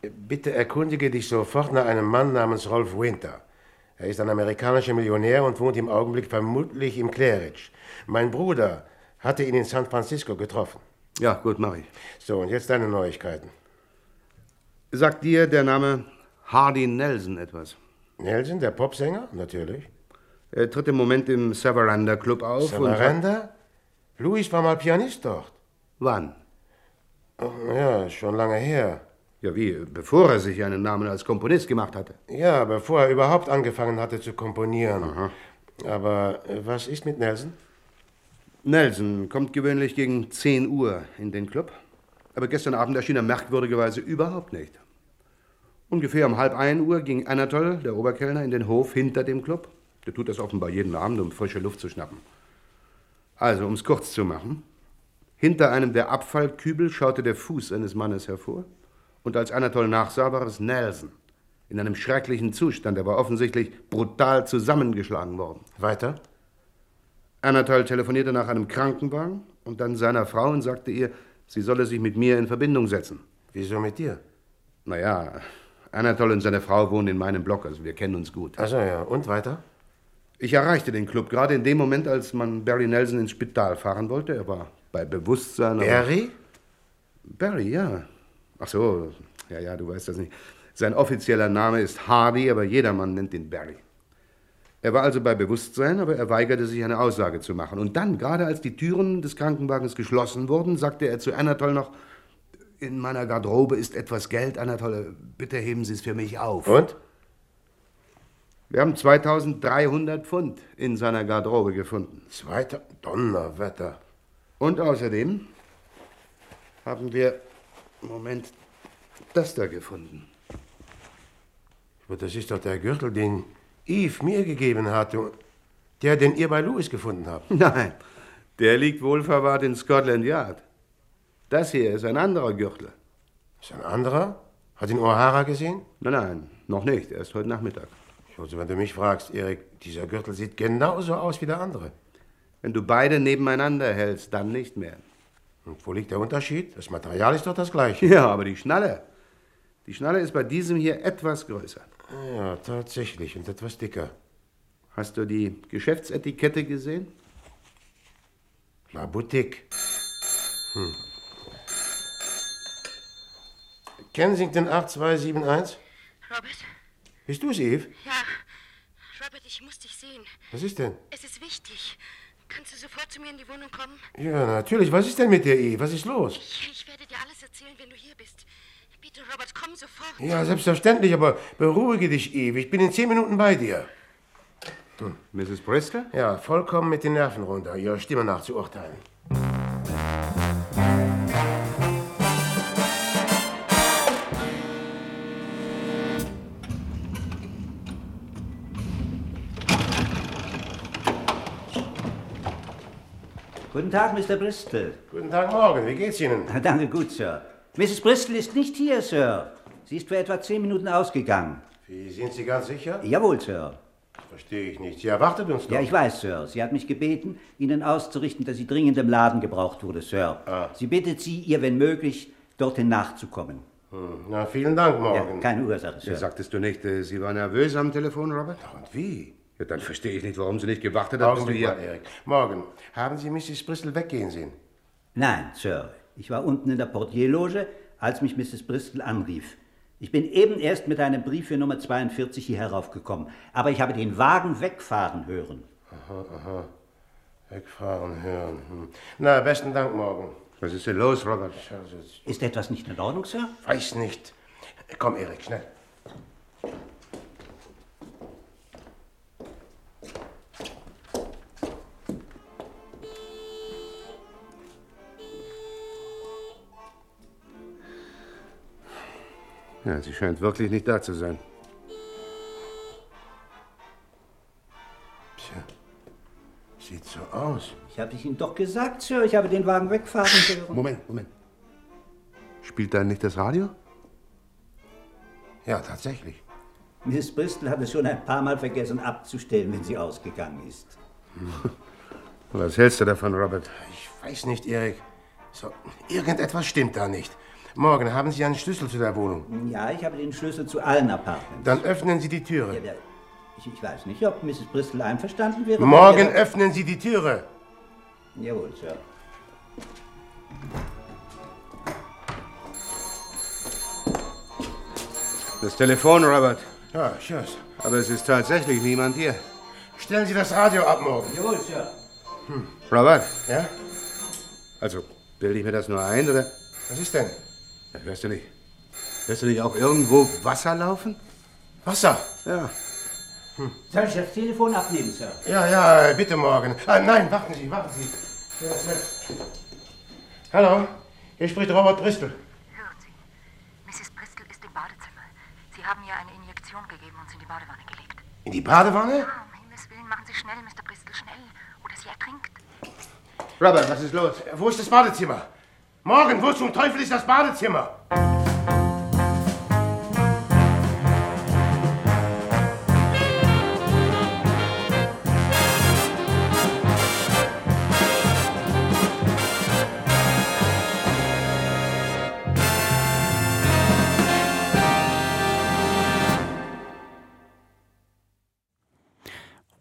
bitte erkundige dich sofort nach einem Mann namens Rolf Winter. Er ist ein amerikanischer Millionär und wohnt im Augenblick vermutlich im Claridge. Mein Bruder hatte ihn in San Francisco getroffen. Ja, gut, mach ich. So, und jetzt deine Neuigkeiten. Sagt dir der Name Hardy Nelson etwas? Nelson, der Popsänger? Natürlich. Er tritt im Moment im Savaranda Club auf. Savaranda? Louis war mal Pianist dort. Wann? Oh, ja, schon lange her. Ja, wie? Bevor er sich einen Namen als Komponist gemacht hatte. Ja, bevor er überhaupt angefangen hatte zu komponieren. Aber äh, was ist mit Nelson? Nelson kommt gewöhnlich gegen 10 Uhr in den Club. Aber gestern Abend erschien er merkwürdigerweise überhaupt nicht. Ungefähr um halb ein Uhr ging Anatol, der Oberkellner, in den Hof hinter dem Club. Der tut das offenbar jeden Abend, um frische Luft zu schnappen. Also, um es kurz zu machen. Hinter einem der Abfallkübel schaute der Fuß eines Mannes hervor. Und als Anatol nachsah, war es Nelson. In einem schrecklichen Zustand. Er war offensichtlich brutal zusammengeschlagen worden. Weiter? Anatol telefonierte nach einem Krankenwagen und dann seiner Frau und sagte ihr, sie solle sich mit mir in Verbindung setzen. Wieso mit dir? Naja, Anatol und seine Frau wohnen in meinem Block, also wir kennen uns gut. Also ja, und weiter? Ich erreichte den Club gerade in dem Moment, als man Barry Nelson ins Spital fahren wollte. Er war bei Bewusstsein. Barry? Barry, ja. Ach so, ja, ja, du weißt das nicht. Sein offizieller Name ist Hardy, aber jedermann nennt ihn Barry. Er war also bei Bewusstsein, aber er weigerte sich, eine Aussage zu machen. Und dann, gerade als die Türen des Krankenwagens geschlossen wurden, sagte er zu Anatol noch, in meiner Garderobe ist etwas Geld, Anatol, bitte heben Sie es für mich auf. Und? Wir haben 2300 Pfund in seiner Garderobe gefunden. Zweiter Donnerwetter. Und außerdem haben wir, Moment, das da gefunden. Aber Das ist doch der Gürtel, den Eve mir gegeben hat. Der, den ihr bei Louis gefunden habt. Nein, der liegt wohlverwahrt in Scotland Yard. Das hier ist ein anderer Gürtel. Ist ein anderer? Hat ihn O'Hara gesehen? Nein, nein, noch nicht. Erst heute Nachmittag. Also, wenn du mich fragst, Erik, dieser Gürtel sieht genauso aus wie der andere. Wenn du beide nebeneinander hältst, dann nicht mehr. Und wo liegt der Unterschied? Das Material ist doch das gleiche. Ja, aber die Schnalle. Die Schnalle ist bei diesem hier etwas größer. Ja, tatsächlich. Und etwas dicker. Hast du die Geschäftsetikette gesehen? La Boutique. Hm. Kensington 8271? Robert? Bist du es, Eve? Ja. Robert, ich muss dich sehen. Was ist denn? Es ist wichtig. Kannst du sofort zu mir in die Wohnung kommen? Ja, natürlich. Was ist denn mit dir, Eve? Was ist los? Ich, ich werde dir alles erzählen, wenn du hier bist. Bitte, Robert, komm sofort. Ja, selbstverständlich, aber beruhige dich, Eve. Ich bin in zehn Minuten bei dir. Mrs. Bristol? Ja, vollkommen mit den Nerven runter, ihrer Stimme nach zu urteilen. Guten Tag, Mr. Bristol. Guten Tag, Morgan. Wie geht's Ihnen? Danke gut, Sir. Mrs. Bristol ist nicht hier, Sir. Sie ist vor etwa zehn Minuten ausgegangen. Wie, sind Sie ganz sicher? Jawohl, Sir. Verstehe ich nicht. Sie erwartet uns doch. Ja, ich weiß, Sir. Sie hat mich gebeten, Ihnen auszurichten, dass sie dringend im Laden gebraucht wurde, Sir. Ah. Sie bittet Sie, ihr, wenn möglich, dorthin nachzukommen. Hm, Na, vielen Dank, Morgan. Ja, keine Ursache, Sir. Ja, sagtest du nicht, äh, sie war nervös am Telefon, Robert? Und wie? Ja, dann verstehe ich nicht, warum sie nicht gewartet hat, bis du Augenblick hier... Erik. Morgan, haben Sie Mrs. Bristol weggehen sehen? Nein, Sir. Ich war unten in der Portierloge, als mich Mrs. Bristol anrief. Ich bin eben erst mit einem Brief für Nummer 42 hier heraufgekommen. Aber ich habe den Wagen wegfahren hören. Aha, aha. Wegfahren hören. Hm. Na, besten Dank, Morgan. Was ist denn los, Robert? Ist etwas nicht in Ordnung, Sir? Weiß nicht. Komm, Erik, schnell. Ja, sie scheint wirklich nicht da zu sein. Tja, sieht so aus. Ich habe es Ihnen doch gesagt, Sir. Ich habe den Wagen wegfahren hören. Moment, Moment. Spielt da nicht das Radio? Ja, tatsächlich. Miss Bristol hat es schon ein paar Mal vergessen abzustellen, wenn sie ausgegangen ist. Was hältst du davon, Robert? Ich weiß nicht, Erik. So, irgendetwas stimmt da nicht. Morgen haben Sie einen Schlüssel zu der Wohnung. Ja, ich habe den Schlüssel zu allen Apartments. Dann öffnen Sie die Türe. Ja, ich, ich weiß nicht, ob Mrs. Bristol einverstanden wäre. Morgen öffnen Sie die Türe. Jawohl, Sir. Das Telefon, Robert. Ja, tschüss. Aber es ist tatsächlich niemand hier. Stellen Sie das Radio ab morgen. Jawohl, Sir. Robert? Ja? Also, bilde ich mir das nur ein, oder? Was ist denn? Ja, hörst du nicht? Hörst du nicht auch irgendwo Wasser laufen? Wasser? Ja. Soll ich das Telefon abnehmen, Sir? Ja, ja, bitte morgen. Ah, nein, warten Sie, warten Sie. Ja. Hallo, hier spricht Robert Bristol. Hören Sie, Mrs. Bristol ist im Badezimmer. Sie haben ihr eine Injektion gegeben und sie in die Badewanne gelegt. In die Badewanne? Ah, um Himmels Willen, machen Sie schnell, Mr. Bristol, schnell. Oder sie ertrinkt. Robert, was ist los? Wo ist das Badezimmer? Morgen, wo zum Teufel ist das Badezimmer?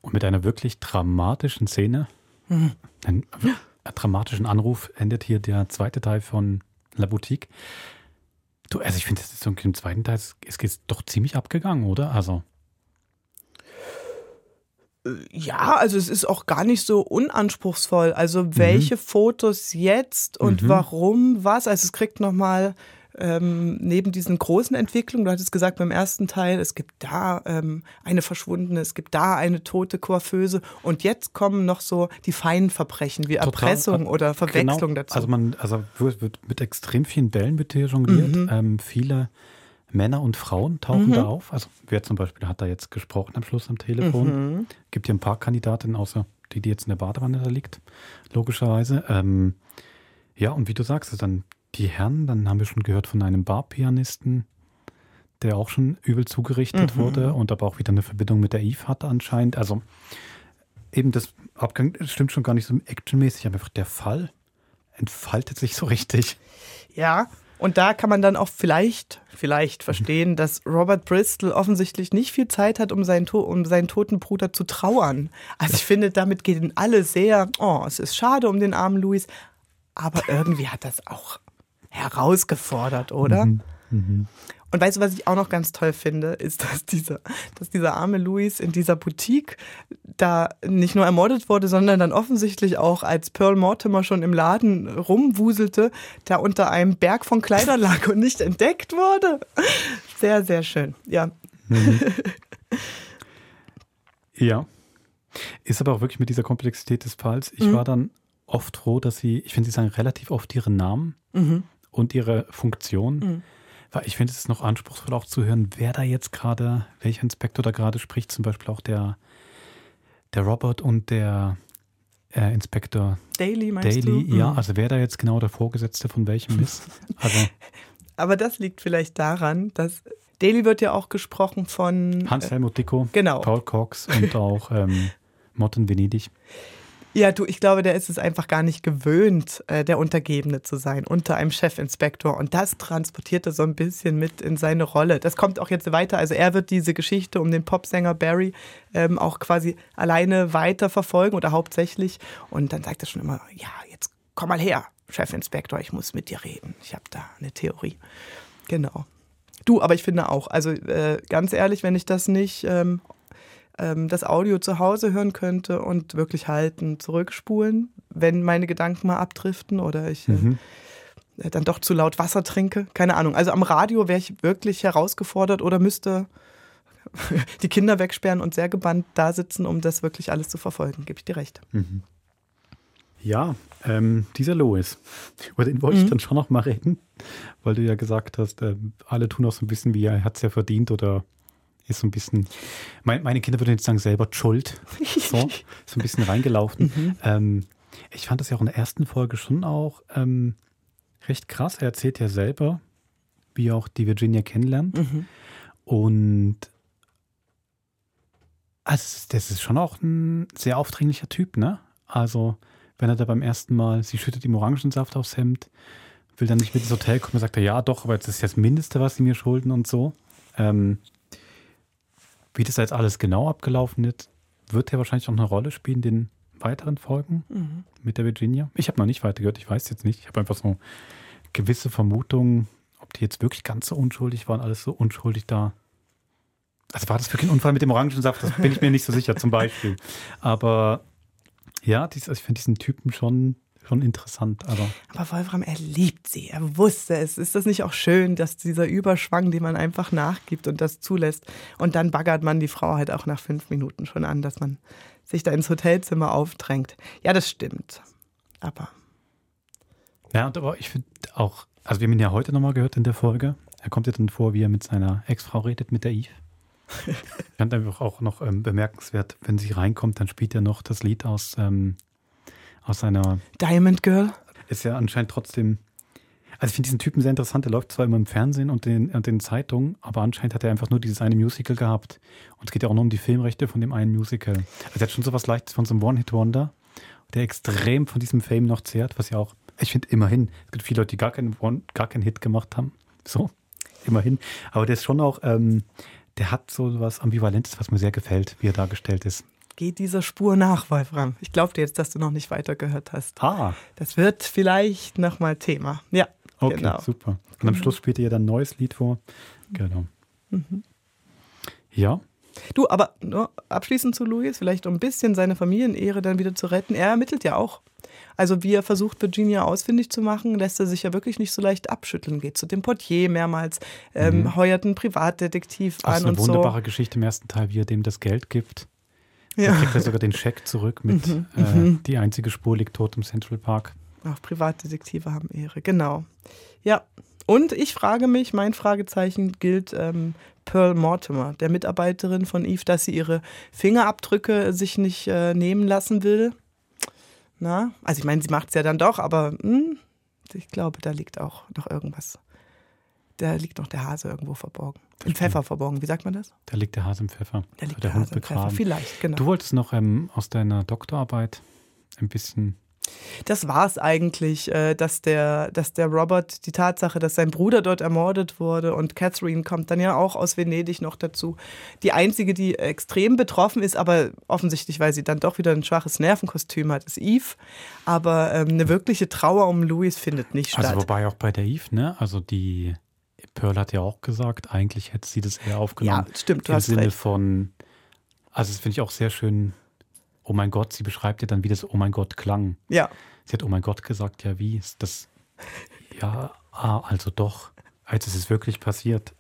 Und mit einer wirklich dramatischen Szene, Mhm. Dramatischen Anruf endet hier der zweite Teil von La Boutique. Du, also ich finde, das ist so im zweiten Teil, es es ist doch ziemlich abgegangen, oder? Also. Ja, also es ist auch gar nicht so unanspruchsvoll. Also welche Fotos jetzt und Mhm. warum was? Also es kriegt nochmal ähm, neben diesen großen Entwicklungen, du hattest gesagt beim ersten Teil, es gibt da ähm, eine verschwundene, es gibt da eine tote Coiffeuse und jetzt kommen noch so die feinen Verbrechen wie Total, Erpressung äh, oder Verwechslung genau. dazu. Also man, also wird, mit extrem vielen Bällen wird hier jongliert. Mhm. Ähm, viele Männer und Frauen tauchen Mhm. da auf. Also wer zum Beispiel hat da jetzt gesprochen am Schluss am Telefon. Mhm. Gibt ja ein paar Kandidatinnen, außer die, die jetzt in der Badewanne da liegt, logischerweise. Ähm, ja, und wie du sagst, also dann die Herren, dann haben wir schon gehört von einem Barpianisten, der auch schon übel zugerichtet Mhm. wurde und aber auch wieder eine Verbindung mit der Eve hatte anscheinend. Also eben das Abgang stimmt schon gar nicht so actionmäßig, aber einfach der Fall entfaltet sich so richtig. Ja, und da kann man dann auch vielleicht, vielleicht verstehen, dass Robert Bristol offensichtlich nicht viel Zeit hat, um seinen, to um seinen toten Bruder zu trauern. Also ich finde, damit gehen alle sehr, oh, es ist schade um den armen Louis, aber irgendwie hat das auch herausgefordert, oder? Mhm. Mhm. Und weißt du, was ich auch noch ganz toll finde, ist, dass dieser, dass dieser arme Louis in dieser Boutique da nicht nur ermordet wurde, sondern dann offensichtlich auch, als Pearl Mortimer schon im Laden rumwuselte, da unter einem Berg von Kleidern lag und nicht entdeckt wurde. Sehr, sehr schön. Ja. Mhm. Ja. Ist aber auch wirklich mit dieser Komplexität des Falls. Ich Mhm. war dann oft froh, dass sie, ich finde, sie sagen relativ oft ihren Namen Mhm. Und ihre Funktion. Mhm. Weil ich finde, es ist noch anspruchsvoll auch zu hören, wer da jetzt gerade, welcher Inspektor da gerade spricht. Zum Beispiel auch der, der Robert und der äh, Inspektor Daly, meinst Daly. du? Ja, Mhm. also wer da jetzt genau der Vorgesetzte von welchem ist. Also, Aber das liegt vielleicht daran, dass Daly wird ja auch gesprochen von Hans-Helmut Dicko, genau. Paul Cox und auch ähm, Morten Venedig. Ja, du, ich glaube, der ist es einfach gar nicht gewöhnt, äh, der Untergebene zu sein, unter einem Chefinspektor. Und das transportiert er so ein bisschen mit in seine Rolle. Das kommt auch jetzt weiter. Also er wird diese Geschichte um den Popsänger Barry ähm, auch quasi alleine weiter verfolgen oder hauptsächlich. Und dann sagt er schon immer, ja, jetzt komm mal her, Chefinspektor, ich muss mit dir reden. Ich habe da eine Theorie. Genau. Du, aber ich finde auch, also äh, ganz ehrlich, wenn ich das nicht ähm, ähm, das Audio zu Hause hören könnte und wirklich halten, zurückspulen, wenn meine Gedanken mal abdriften oder ich Mhm. äh, dann doch zu laut Wasser trinke. Keine Ahnung. Also am Radio wäre ich wirklich herausgefordert oder müsste die Kinder wegsperren und sehr gebannt da sitzen, um das wirklich alles zu verfolgen. Gebe ich dir recht. Mhm. Ja, ähm, dieser Louis, über den wollte ich Mhm. dann schon noch mal reden, weil du ja gesagt hast, ähm, alle tun auch so ein bisschen wie er hat es ja verdient oder ist so ein bisschen, mein, meine Kinder würden jetzt sagen, selber schuld, so, so ein bisschen reingelaufen. Mhm. Ähm, ich fand das ja auch in der ersten Folge schon auch ähm, recht krass. Er erzählt ja selber, wie er auch die Virginia kennenlernt. Mhm. Und also das ist schon auch ein sehr aufdringlicher Typ, ne? Also, wenn er da beim ersten Mal, sie schüttet ihm Orangensaft aufs Hemd, will dann nicht mit ins Hotel kommen, sagt er, ja doch, aber das ist das Mindeste, was sie mir schulden und so. Ähm, wie das jetzt alles genau abgelaufen ist, wird ja wahrscheinlich auch eine Rolle spielen in den weiteren Folgen Mhm. mit der Virginia. Ich habe noch nicht weitergehört, ich weiß jetzt nicht. Ich habe einfach so gewisse Vermutungen, ob die jetzt wirklich ganz so unschuldig waren, alles so unschuldig da. Also war das wirklich ein Unfall mit dem Orangensaft? Das bin ich mir nicht so sicher, zum Beispiel. Aber ja, dies, also ich finde diesen Typen schon, schon interessant. Aber Aber Wolfram, er liebt sie. Er wusste es. Ist das nicht auch schön, dass dieser Überschwang, den man einfach nachgibt und das zulässt? Und dann baggert man die Frau halt auch nach fünf Minuten schon an, dass man sich da ins Hotelzimmer aufdrängt. Ja, das stimmt. Aber ja, und aber ich finde auch, also wir haben ihn ja heute nochmal gehört in der Folge. Er kommt ja dann vor, wie er mit seiner Ex-Frau redet, mit der Eve. Ich fand einfach auch noch ähm, bemerkenswert, wenn sie reinkommt, dann spielt er noch das Lied aus, ähm, aus seiner Diamond Girl. ist ja anscheinend trotzdem. Also ich finde diesen Typen sehr interessant. Der läuft zwar immer im Fernsehen und in, und in Zeitungen, aber anscheinend hat er einfach nur dieses eine Musical gehabt. Und es geht ja auch nur um die Filmrechte von dem einen Musical. Also er hat schon so was Leichtes von so einem One-Hit-Wonder, der extrem von diesem Fame noch zehrt, was ja auch, ich finde immerhin, es gibt viele Leute, die gar keinen, One, gar keinen Hit gemacht haben. So, immerhin. Aber der ist schon auch, ähm, der hat so was Ambivalentes, was mir sehr gefällt, wie er dargestellt ist. Geht dieser Spur nach, Wolfram. Ich glaube dir jetzt, dass du noch nicht weitergehört hast. Ah. Das wird vielleicht nochmal Thema. Ja, Okay, genau. super. Und am Schluss spielt ihr dann ein neues Lied vor. Genau. Mhm. Ja, Du, aber nur abschließend zu Louis, vielleicht um ein bisschen seine Familienehre dann wieder zu retten. Er ermittelt ja auch. Also wie er versucht, Virginia ausfindig zu machen, lässt er sich ja wirklich nicht so leicht abschütteln. Geht zu dem Portier mehrmals, ähm, Mhm. heuert einen Privatdetektiv das an ist eine und wunderbare so. Geschichte im ersten Teil, wie er dem das Geld gibt. Ja. Dann kriegt er sogar den Scheck zurück mit Mhm, äh, mhm. die einzige Spur liegt tot im Central Park. Auch Privatdetektive haben Ehre, genau. Ja, und ich frage mich, mein Fragezeichen gilt ähm, Pearl Mortimer, der Mitarbeiterin von Eve, dass sie ihre Fingerabdrücke sich nicht äh, nehmen lassen will. Na, also ich meine, sie macht es ja dann doch, aber hm, ich glaube, da liegt auch noch irgendwas. Da liegt noch der Hase irgendwo verborgen. Im Pfeffer verborgen, wie sagt man das? Da liegt der Hase im Pfeffer. Da liegt der der Hund Hase im Pfeffer, begraben. vielleicht, genau. Du wolltest noch ähm, aus deiner Doktorarbeit ein bisschen Das war es eigentlich, äh, dass der, dass der Robert, die Tatsache, dass sein Bruder dort ermordet wurde und Catherine kommt dann ja auch aus Venedig noch dazu. Die einzige, die extrem betroffen ist, aber offensichtlich, weil sie dann doch wieder ein schwaches Nervenkostüm hat, ist Eve. Aber ähm, eine wirkliche Trauer um Louis findet nicht statt. Also wobei auch bei der Eve, ne? Also die Pearl hat ja auch gesagt, eigentlich hätte sie das eher aufgenommen. Ja, stimmt, du Im hast Sinne recht. von, also das finde ich auch sehr schön. Oh mein Gott, sie beschreibt ja dann, wie das Oh mein Gott klang. Ja. Sie hat Oh mein Gott gesagt, ja wie ist das? Ja, ah, also doch. Als ist es wirklich passiert.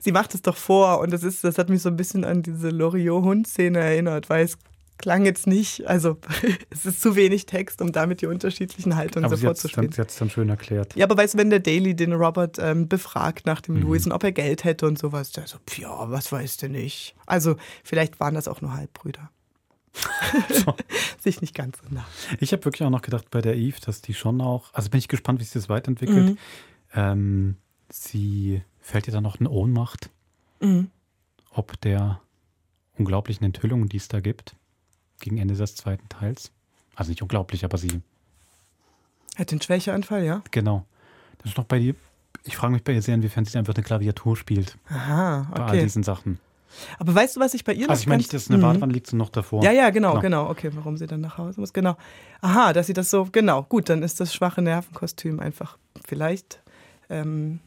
sie macht es doch vor und das ist, das hat mich so ein bisschen an diese Loriot-Hund-Szene erinnert, weil es klang jetzt nicht, also es ist zu wenig Text, um damit die unterschiedlichen Haltungen Aber sofort hat zu es dann, spielen. sie hat's dann schön erklärt. Ja, aber weißt du, wenn der Daily den Robert ähm, befragt nach dem Mhm. Louis und ob er Geld hätte und sowas, der so, ja, was weiß der nicht. Also vielleicht waren das auch nur Halbbrüder. Sich nicht ganz so nah. Ich habe wirklich auch noch gedacht bei der Eve, dass die schon auch, also bin ich gespannt, wie sich das weiterentwickelt. Mhm. Ähm, sie fällt ihr dann noch in Ohnmacht, Mhm. ob der unglaublichen Enthüllung, die es da gibt, gegen Ende des zweiten Teils. Also nicht unglaublich, aber sie, Hat den Schwächeanfall, ja? genau. Das ist noch bei ihr, ich frage mich bei ihr sehr, inwiefern sie einfach eine Klaviatur spielt. Aha, Bei all okay. diesen Sachen. Aber weißt du, was ich bei ihr noch Also ich meine nicht, dass es in der Mhm. Badewanne liegt, sondern noch davor. Ja, ja, genau, genau. Okay, warum sie dann nach Hause muss. Genau. Aha, dass sie das so, genau. Gut, dann ist das schwache Nervenkostüm einfach vielleicht ähm,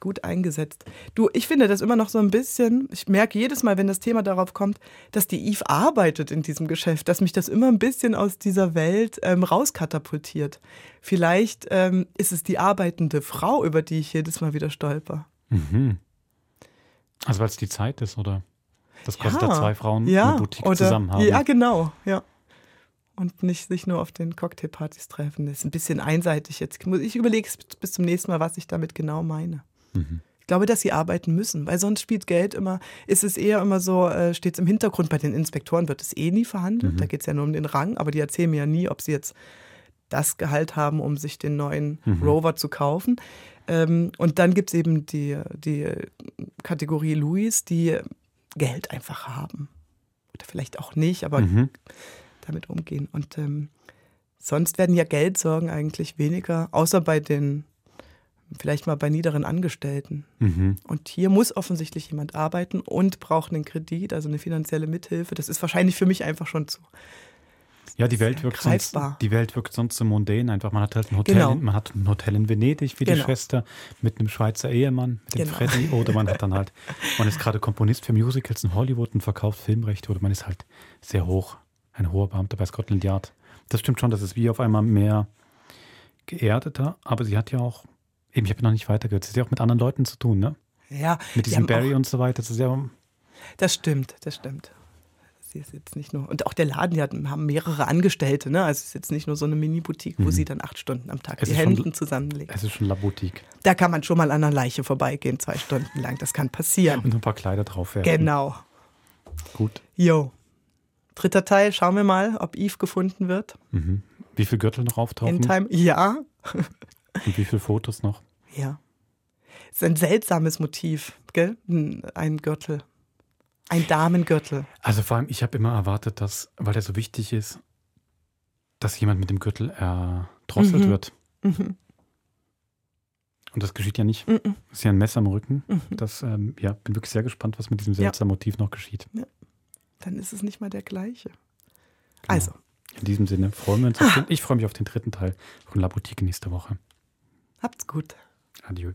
gut eingesetzt. Du, ich finde das immer noch so ein bisschen, ich merke jedes Mal, wenn das Thema darauf kommt, dass die Eve arbeitet in diesem Geschäft, dass mich das immer ein bisschen aus dieser Welt ähm, rauskatapultiert. Vielleicht ähm, ist es die arbeitende Frau, über die ich jedes Mal wieder stolper. Mhm. Also weil es die Zeit ist, oder? Das kostet ja, zwei Frauen ja, eine Boutique oder, zusammen haben. Ja, genau, ja. Und nicht sich nur auf den Cocktailpartys treffen. Das ist ein bisschen einseitig jetzt. Ich überlege bis zum nächsten Mal, was ich damit genau meine. Mhm. Ich glaube, dass sie arbeiten müssen, weil sonst spielt Geld immer, ist es eher immer so, äh, steht es im Hintergrund. Bei den Inspektoren wird es eh nie verhandelt. Mhm. Da geht es ja nur um den Rang, aber die erzählen mir ja nie, ob sie jetzt das Gehalt haben, um sich den neuen Mhm. Rover zu kaufen. Ähm, und dann gibt es eben die, die Kategorie Louis, die Geld einfach haben. Oder vielleicht auch nicht, aber Mhm. damit umgehen. Und ähm, sonst werden ja Geldsorgen eigentlich weniger, außer bei den, vielleicht mal bei niederen Angestellten. Mhm. Und hier muss offensichtlich jemand arbeiten und braucht einen Kredit, also eine finanzielle Mithilfe. Das ist wahrscheinlich für mich einfach schon zu. Ja, die Welt wirkt sonst, die Welt wirkt sonst so mundän. Einfach, man hat halt ein Hotel, Genau. in, man hat ein Hotel in Venedig wie die Genau. Schwester mit einem Schweizer Ehemann, mit dem Genau. Freddy. Oder man hat dann halt, man ist gerade Komponist für Musicals in Hollywood und verkauft Filmrechte. Oder man ist halt sehr hoch, ein hoher Beamter bei Scotland Yard. Das stimmt schon, das ist wie auf einmal mehr geerdeter. Aber sie hat ja auch, eben, ich habe noch nicht weitergehört, sie hat ja auch mit anderen Leuten zu tun, ne? Ja, Mit die diesem haben Barry und so weiter. Das ist ja, Das stimmt, das stimmt. Sie ist jetzt nicht nur. Und auch der Laden, die hat, haben mehrere Angestellte, ne? Also es ist jetzt nicht nur so eine Mini-Boutique, wo Mhm. sie dann acht Stunden am Tag Es die ist schon- Händen zusammenlegt. es ist schon La Boutique. Da kann man schon mal an einer Leiche vorbeigehen, zwei Stunden lang. Das kann passieren. Und ein paar Kleider drauf werfen. Genau. Gut. Jo. Dritter Teil, schauen wir mal, ob Eve gefunden wird. Mhm. Wie viele Gürtel noch auftauchen? In Time. Ja. Und wie viele Fotos noch? Ja. ist ein seltsames Motiv, gell? Ein- Gürtel. Ein Damengürtel. Also vor allem, ich habe immer erwartet, dass, weil der so wichtig ist, dass jemand mit dem Gürtel erdrosselt Mhm. wird. Mhm. Und das geschieht ja nicht. Mhm. Es ist ja ein Messer am Rücken. Mhm. Das, ähm, ja, bin wirklich sehr gespannt, was mit diesem Ja. seltsamen Motiv noch geschieht. Ja. Dann ist es nicht mal der gleiche. Genau. Also, In diesem Sinne freuen wir uns. Auf den, ich freue mich auf den dritten Teil von La Boutique nächste Woche. habt's gut. Adieu.